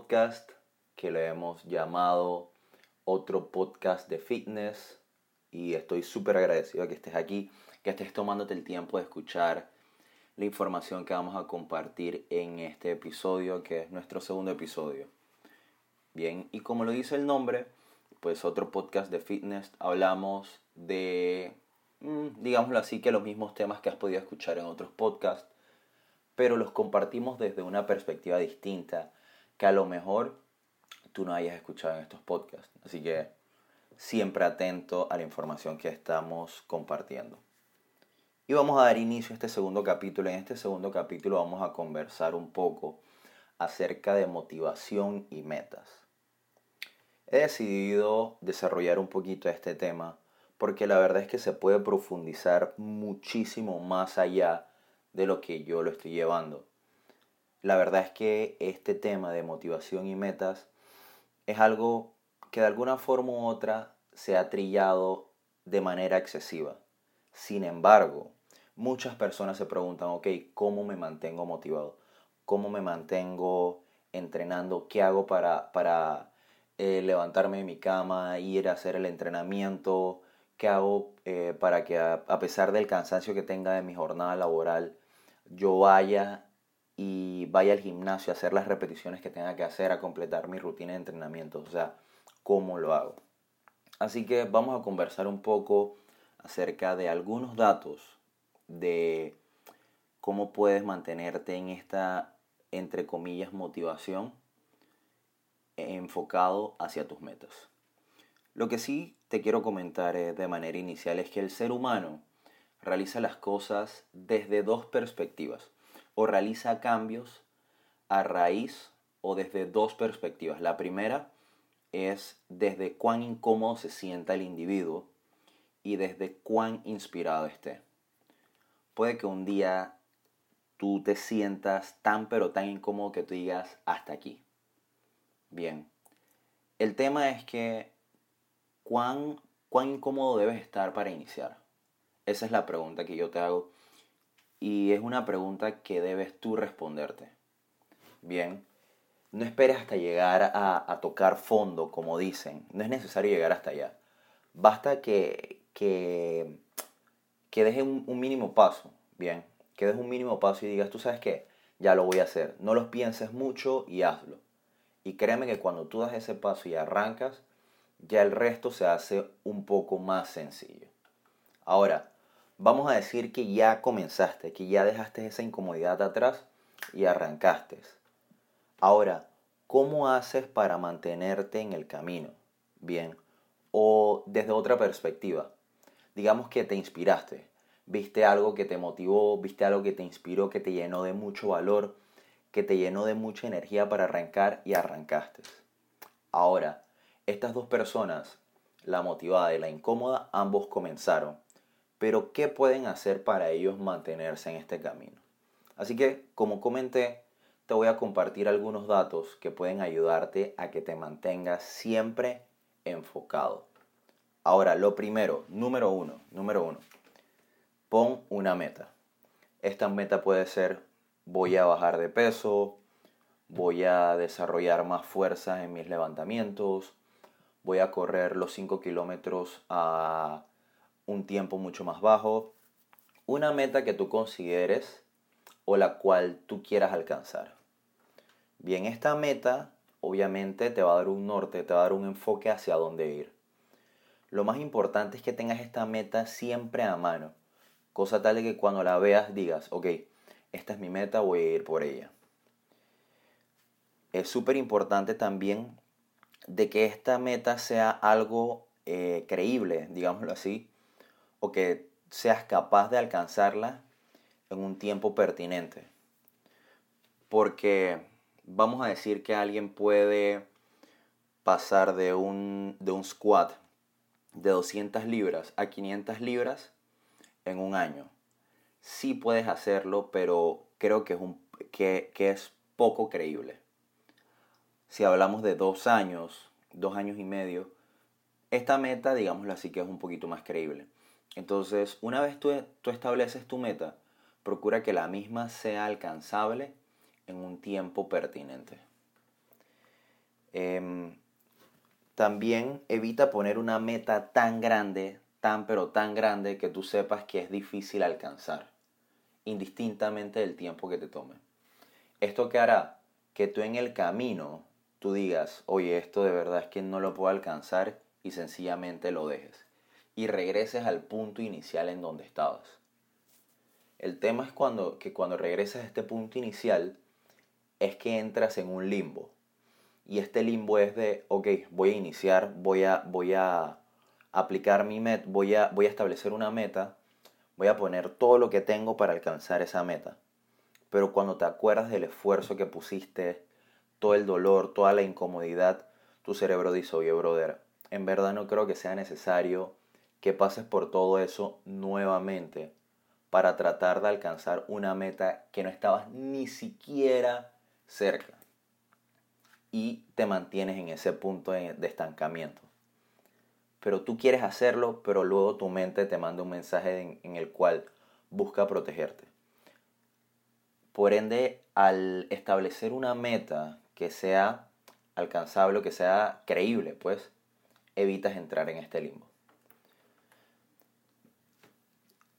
podcast que le hemos llamado otro podcast de fitness y estoy súper agradecido que estés aquí, que estés tomándote el tiempo de escuchar la información que vamos a compartir en este episodio, que es nuestro segundo episodio. Bien, y como lo dice el nombre, pues otro podcast de fitness, hablamos de, mm, digámoslo así, que los mismos temas que has podido escuchar en otros podcasts, pero los compartimos desde una perspectiva distinta que a lo mejor tú no hayas escuchado en estos podcasts. Así que siempre atento a la información que estamos compartiendo. Y vamos a dar inicio a este segundo capítulo. En este segundo capítulo vamos a conversar un poco acerca de motivación y metas. He decidido desarrollar un poquito este tema porque la verdad es que se puede profundizar muchísimo más allá de lo que yo lo estoy llevando. La verdad es que este tema de motivación y metas es algo que de alguna forma u otra se ha trillado de manera excesiva. Sin embargo, muchas personas se preguntan, ok, ¿cómo me mantengo motivado? ¿Cómo me mantengo entrenando? ¿Qué hago para, para eh, levantarme de mi cama, ir a hacer el entrenamiento? ¿Qué hago eh, para que a, a pesar del cansancio que tenga de mi jornada laboral, yo vaya y vaya al gimnasio a hacer las repeticiones que tenga que hacer, a completar mi rutina de entrenamiento? O sea, ¿cómo lo hago? Así que vamos a conversar un poco acerca de algunos datos de cómo puedes mantenerte en esta, entre comillas, motivación enfocado hacia tus metas. Lo que sí te quiero comentar eh, de manera inicial es que el ser humano realiza las cosas desde dos perspectivas realiza cambios a raíz o desde dos perspectivas. La primera es desde cuán incómodo se sienta el individuo y desde cuán inspirado esté. Puede que un día tú te sientas tan pero tan incómodo que tú digas hasta aquí. Bien, el tema es que cuán, cuán incómodo debes estar para iniciar. Esa es la pregunta que yo te hago y es una pregunta que debes tú responderte. Bien, no esperes hasta llegar a, tocar fondo, como dicen. No es necesario llegar hasta allá. Basta que, que, que dejes un, mínimo paso, bien, que dejes un mínimo paso y digas, tú sabes qué, ya lo voy a hacer. No los pienses mucho y hazlo. Y créeme que cuando tú das ese paso y arrancas, ya el resto se hace un poco más sencillo. Ahora, vamos a decir que ya comenzaste, que ya dejaste esa incomodidad atrás y arrancaste. Ahora, ¿cómo haces para mantenerte en el camino? Bien, o desde otra perspectiva, digamos que te inspiraste, viste algo que te motivó, viste algo que te inspiró, que te llenó de mucho valor, que te llenó de mucha energía para arrancar y arrancaste. Ahora, estas dos personas, la motivada y la incómoda, ambos comenzaron. Pero ¿qué pueden hacer para ellos mantenerse en este camino? Así que, como comenté, te voy a compartir algunos datos que pueden ayudarte a que te mantengas siempre enfocado. Ahora, lo primero, número uno, número uno, pon una meta. Esta meta puede ser voy a bajar de peso, voy a desarrollar más fuerza en mis levantamientos, voy a correr los 5 kilómetros a un tiempo mucho más bajo, una meta que tú consideres o la cual tú quieras alcanzar. Bien, esta meta obviamente te va a dar un norte, te va a dar un enfoque hacia dónde ir. Lo más importante es que tengas esta meta siempre a mano, cosa tal de que cuando la veas digas, ok, esta es mi meta, voy a ir por ella. Es súper importante también de que esta meta sea algo eh, creíble, digámoslo así, o que seas capaz de alcanzarla en un tiempo pertinente. Porque vamos a decir que alguien puede pasar de un, de un squat de 200 libras a 500 libras en un año. Sí puedes hacerlo, pero creo que es, un, que, que es poco creíble. Si hablamos de dos años, dos años y medio, esta meta, digámoslo así, que es un poquito más creíble. Entonces, una vez tú, estableces tu meta, procura que la misma sea alcanzable en un tiempo pertinente. Em, también evita poner una meta tan grande, tan pero tan grande que tú sepas que es difícil alcanzar, indistintamente del tiempo que te tome. Esto que hará que tú en el camino tú digas, oye, esto de verdad es que no lo puedo alcanzar y sencillamente lo dejes y regreses al punto inicial en donde estabas. El tema es cuando, que cuando regresas a este punto inicial es que entras en un limbo. Y este limbo es de, ok, voy a iniciar, voy a, voy a aplicar mi meta, voy a, voy a establecer una meta, voy a poner todo lo que tengo para alcanzar esa meta. Pero cuando te acuerdas del esfuerzo que pusiste, todo el dolor, toda la incomodidad, tu cerebro dice, oye, brother, en verdad no creo que sea necesario que pases por todo eso nuevamente para tratar de alcanzar una meta que no estabas ni siquiera cerca. Y te mantienes en ese punto de, estancamiento. Pero tú quieres hacerlo, pero luego tu mente te manda un mensaje en, el cual busca protegerte. Por ende, al establecer una meta que sea alcanzable, que sea creíble, pues evitas entrar en este limbo.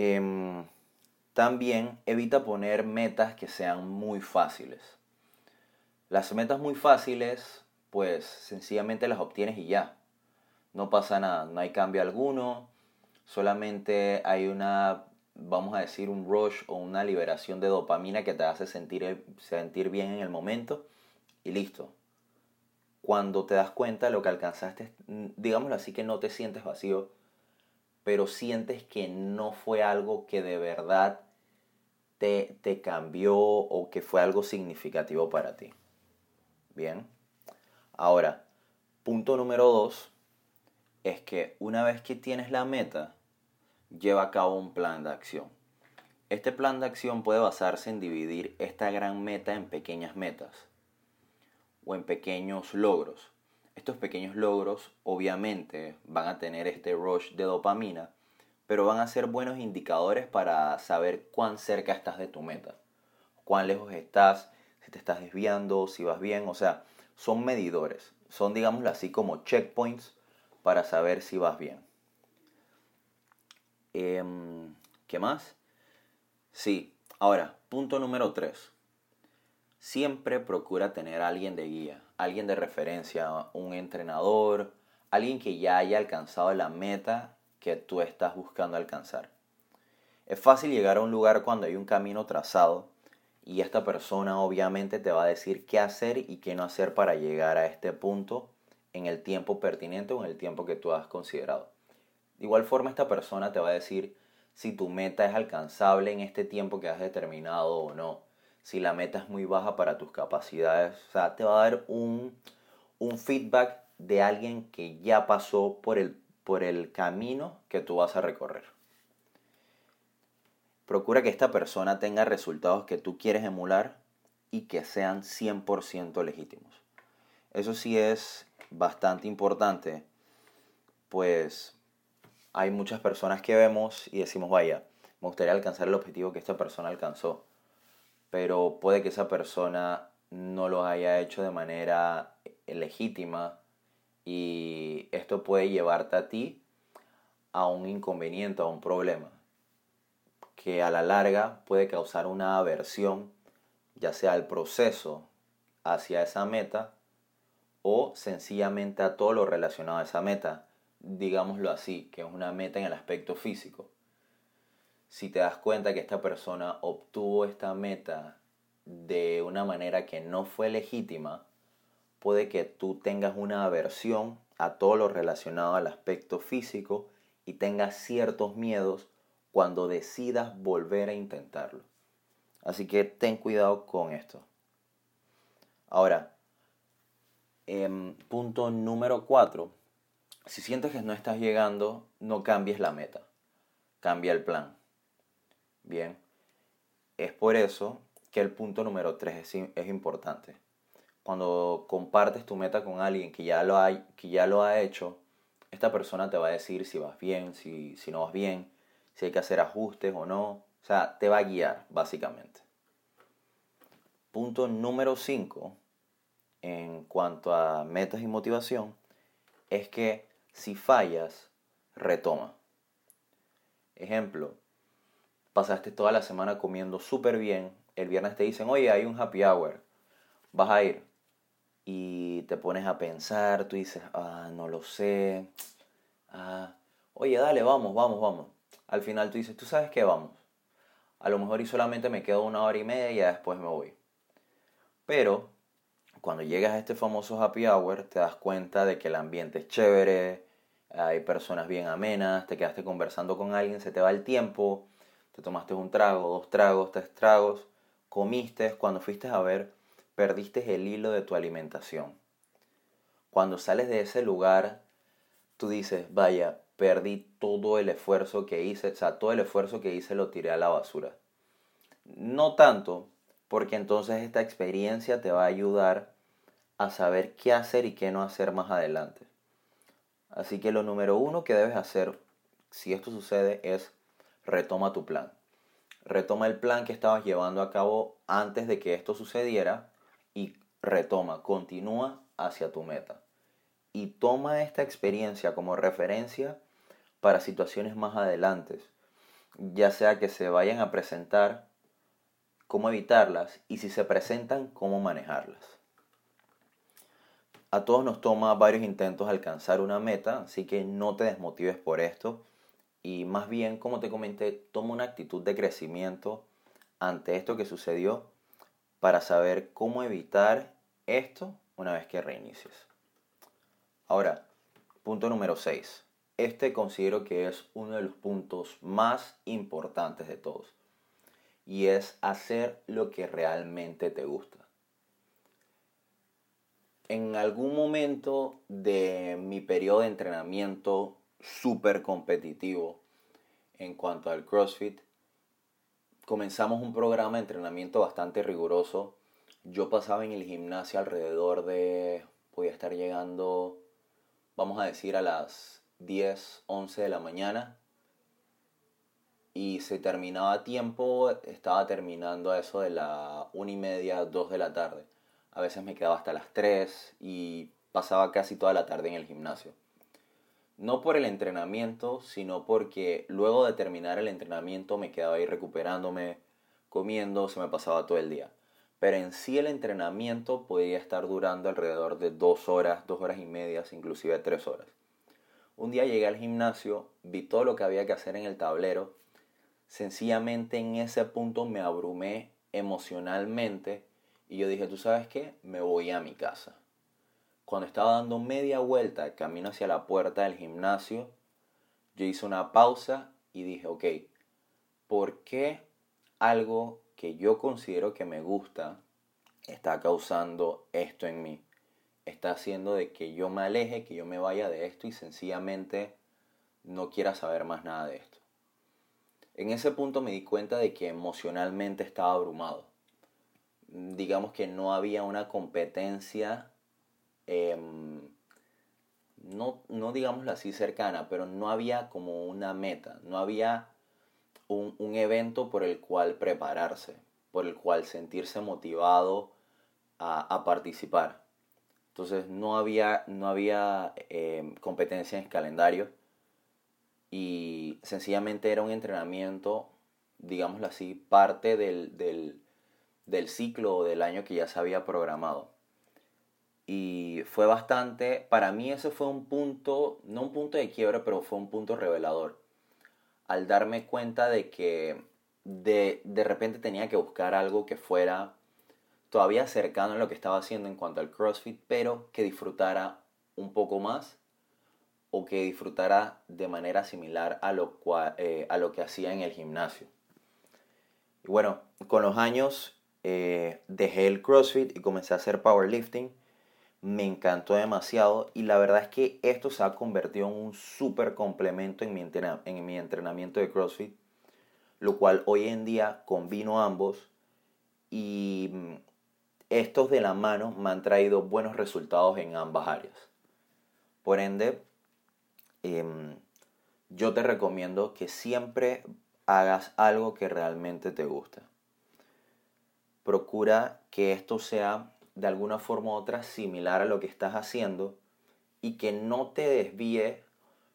Em, también evita poner metas que sean muy fáciles. Las metas muy fáciles, pues sencillamente las obtienes y ya. No pasa nada, no hay cambio alguno, solamente hay una, vamos a decir, un rush o una liberación de dopamina que te hace sentir, sentir bien en el momento y listo. Cuando te das cuenta lo que alcanzaste, digámoslo así, que no te sientes vacío, pero sientes que no fue algo que de verdad te, te cambió o que fue algo significativo para ti. Bien. Ahora, punto número dos es que una vez que tienes la meta, lleva a cabo un plan de acción. Este plan de acción puede basarse en dividir esta gran meta en pequeñas metas o en pequeños logros. Estos pequeños logros obviamente van a tener este rush de dopamina, pero van a ser buenos indicadores para saber cuán cerca estás de tu meta, cuán lejos estás, si te estás desviando, si vas bien, o sea, son medidores, son digámoslo así como checkpoints para saber si vas bien. Em, ¿Qué más? Sí, ahora, punto número 3 siempre procura tener a alguien de guía, alguien de referencia, un entrenador, alguien que ya haya alcanzado la meta que tú estás buscando alcanzar. Es fácil llegar a un lugar cuando hay un camino trazado y esta persona obviamente te va a decir qué hacer y qué no hacer para llegar a este punto en el tiempo pertinente o en el tiempo que tú has considerado. De igual forma esta persona te va a decir si tu meta es alcanzable en este tiempo que has determinado o no si la meta es muy baja para tus capacidades. O sea, te va a dar un, feedback de alguien que ya pasó por el, por el camino que tú vas a recorrer. Procura que esta persona tenga resultados que tú quieres emular y que sean 100% legítimos. Eso sí es bastante importante, pues hay muchas personas que vemos y decimos, vaya, me gustaría alcanzar el objetivo que esta persona alcanzó pero puede que esa persona no lo haya hecho de manera legítima y esto puede llevarte a ti a un inconveniente, a un problema, que a la larga puede causar una aversión, ya sea al proceso hacia esa meta o sencillamente a todo lo relacionado a esa meta, digámoslo así, que es una meta en el aspecto físico si te das cuenta que esta persona obtuvo esta meta de una manera que no fue legítima, puede que tú tengas una aversión a todo lo relacionado al aspecto físico y tengas ciertos miedos cuando decidas volver a intentarlo. Así que ten cuidado con esto. Ahora, em, punto número 4. Si sientes que no estás llegando, no cambies la meta. Cambia el plan. Bien, es por eso que el punto número 3 es, importante. Cuando compartes tu meta con alguien que ya, lo ha, que ya lo ha hecho, esta persona te va a decir si vas bien, si, si no vas bien, si hay que hacer ajustes o no. O sea, te va a guiar, básicamente. Punto número 5 en cuanto a metas y motivación es que si fallas, retoma. Ejemplo, pasaste toda la semana comiendo súper bien, el viernes te dicen, oye, hay un happy hour, vas a ir. Y te pones a pensar, tú dices, ah, no lo sé, ah, oye, dale, vamos, vamos, vamos. Al final tú dices, tú sabes que vamos. A lo mejor y solamente me quedo una hora y media y después me voy. Pero cuando llegas a este famoso happy hour, te das cuenta de que el ambiente es chévere, hay personas bien amenas, te quedaste conversando con alguien, se te va el tiempo, te tomaste un trago, dos tragos, tres tragos, comiste, cuando fuiste a ver, perdiste el hilo de tu alimentación. Cuando sales de ese lugar, tú dices, vaya, perdí todo el esfuerzo que hice, o sea, todo el esfuerzo que hice lo tiré a la basura. No tanto, porque entonces esta experiencia te va a ayudar a saber qué hacer y qué no hacer más adelante. Así que lo número uno que debes hacer si esto sucede es retoma tu plan. Retoma el plan que estabas llevando a cabo antes de que esto sucediera y retoma, continúa hacia tu meta. Y toma esta experiencia como referencia para situaciones más adelante, ya sea que se vayan a presentar, cómo evitarlas y si se presentan, cómo manejarlas. A todos nos toma varios intentos alcanzar una meta, así que no te desmotives por esto y más bien, como te comenté, toma una actitud de crecimiento ante esto que sucedió para saber cómo evitar esto una vez que reinicies. Ahora, punto número 6. Este considero que es uno de los puntos más importantes de todos y es hacer lo que realmente te gusta en algún momento de mi periodo de entrenamiento súper competitivo en cuanto al CrossFit, comenzamos un programa de entrenamiento bastante riguroso. Yo pasaba en el gimnasio alrededor de, podía estar llegando, vamos a decir, a las 10, 11 de la mañana. Y se terminaba a tiempo, estaba terminando a eso de la 1 y media, 2 de la tarde a veces me quedaba hasta las 3 y pasaba casi toda la tarde en el gimnasio. No por el entrenamiento, sino porque luego de terminar el entrenamiento me quedaba ahí recuperándome, comiendo, se me pasaba todo el día. Pero en sí el entrenamiento podía estar durando alrededor de dos horas, dos horas y media, inclusive tres horas. Un día llegué al gimnasio, vi todo lo que había que hacer en el tablero. Sencillamente en ese punto me abrumé emocionalmente y yo dije, ¿tú sabes qué? Me voy a mi casa. Cuando estaba dando media vuelta, camino hacia la puerta del gimnasio, yo hice una pausa y dije, ok, ¿por qué algo que yo considero que me gusta está causando esto en mí? Está haciendo de que yo me aleje, que yo me vaya de esto y sencillamente no quiera saber más nada de esto. En ese punto me di cuenta de que emocionalmente estaba abrumado digamos que no había una competencia, em, no, no digámoslo así cercana, pero no había como una meta, no había un, evento por el cual prepararse, por el cual sentirse motivado a, participar. Entonces no había, no había em, competencia en el calendario y sencillamente era un entrenamiento, digámoslo así, parte del, del ciclo o del año que ya se había programado. Y fue bastante, para mí ese fue un punto, no un punto de quiebra, pero fue un punto revelador. Al darme cuenta de que de, de repente tenía que buscar algo que fuera todavía cercano a lo que estaba haciendo en cuanto al CrossFit, pero que disfrutara un poco más o que disfrutara de manera similar a lo, eh, a lo que hacía en el gimnasio. Y bueno, con los años eh, dejé el CrossFit y comencé a hacer powerlifting. Me encantó demasiado y la verdad es que esto se ha convertido en un súper complemento en mi, en mi entrenamiento de CrossFit, lo cual hoy en día combino ambos y estos de la mano me han traído buenos resultados en ambas áreas. Por ende, em, yo te recomiendo que siempre hagas algo que realmente te gusta procura que esto sea de alguna forma u otra similar a lo que estás haciendo y que no te desvíe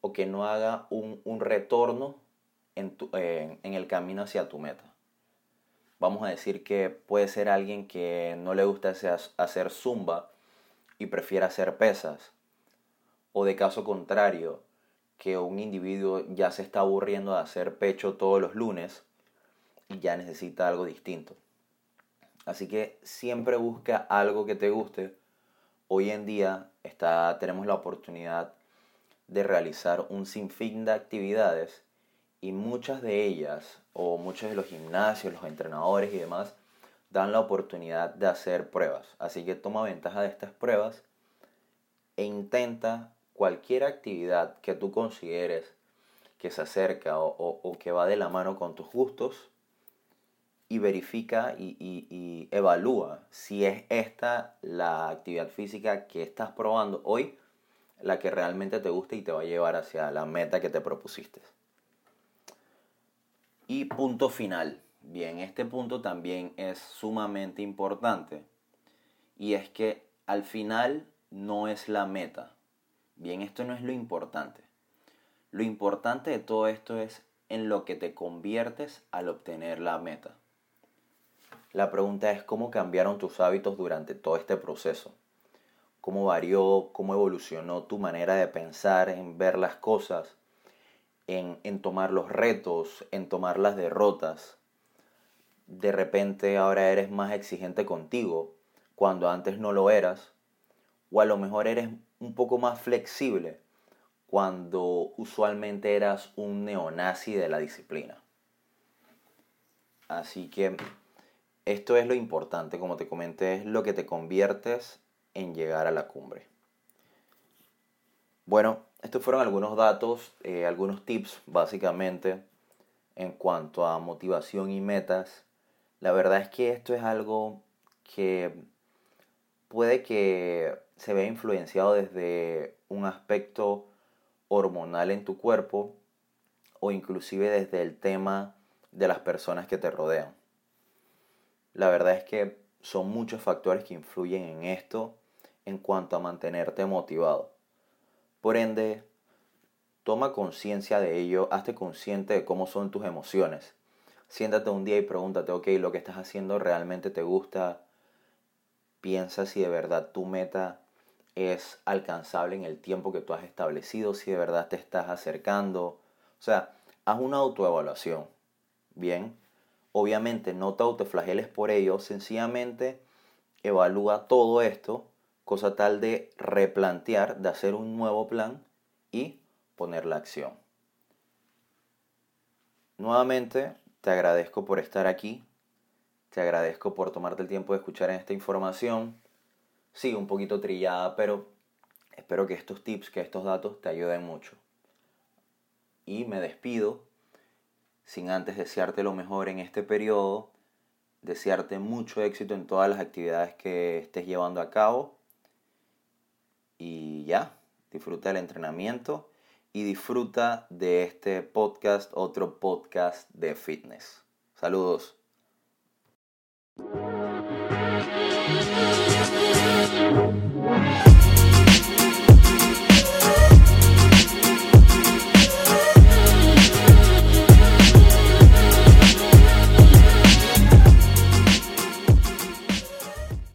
o que no haga un, retorno en, en el camino hacia tu meta. Vamos a decir que puede ser alguien que no le gusta hacer zumba y prefiere hacer pesas. O de caso contrario, que un individuo ya se está aburriendo de hacer pecho todos los lunes y ya necesita algo distinto. Así que siempre busca algo que te guste. Hoy en día está, tenemos la oportunidad de realizar un sinfín de actividades y muchas de ellas, o muchos de los gimnasios, los entrenadores y demás, dan la oportunidad de hacer pruebas. Así que toma ventaja de estas pruebas e intenta cualquier actividad que tú consideres que se acerca o, que va de la mano con tus gustos y verifica y, evalúa si es esta la actividad física que estás probando hoy la que realmente te gusta y te va a llevar hacia la meta que te propusiste. Y punto final. Bien, este punto también es sumamente importante. Y es que al final no es la meta. Bien, esto no es lo importante. Lo importante de todo esto es en lo que te conviertes al obtener la meta. La pregunta es cómo cambiaron tus hábitos durante todo este proceso. Cómo varió, cómo evolucionó tu manera de pensar, en ver las cosas, en, en tomar los retos, en tomar las derrotas. De repente ahora eres más exigente contigo cuando antes no lo eras. O a lo mejor eres un poco más flexible cuando usualmente eras un neonazi de la disciplina. Así que esto es lo importante, como te comenté, es lo que te conviertes en llegar a la cumbre. Bueno, estos fueron algunos datos, eh, algunos tips básicamente en cuanto a motivación y metas. La verdad es que esto es algo que puede que se vea influenciado desde un aspecto hormonal en tu cuerpo o inclusive desde el tema de las personas que te rodean. La verdad es que son muchos factores que influyen en esto en cuanto a mantenerte motivado. Por ende, toma conciencia de ello, hazte consciente de cómo son tus emociones. Siéntate un día y pregúntate, ok, lo que estás haciendo realmente te gusta. Piensa si de verdad tu meta es alcanzable en el tiempo que tú has establecido, si de verdad te estás acercando. O sea, haz una autoevaluación. Bien, Obviamente no te autoflageles por ello, sencillamente evalúa todo esto, cosa tal de replantear, de hacer un nuevo plan y poner la acción. Nuevamente, te agradezco por estar aquí, te agradezco por tomarte el tiempo de escuchar esta información. Sí, un poquito trillada, pero espero que estos tips, que estos datos te ayuden mucho. Y me despido sin antes desearte lo mejor en este periodo, desearte mucho éxito en todas las actividades que estés llevando a cabo y ya, disfruta del entrenamiento y disfruta de este podcast, otro podcast de fitness. Saludos.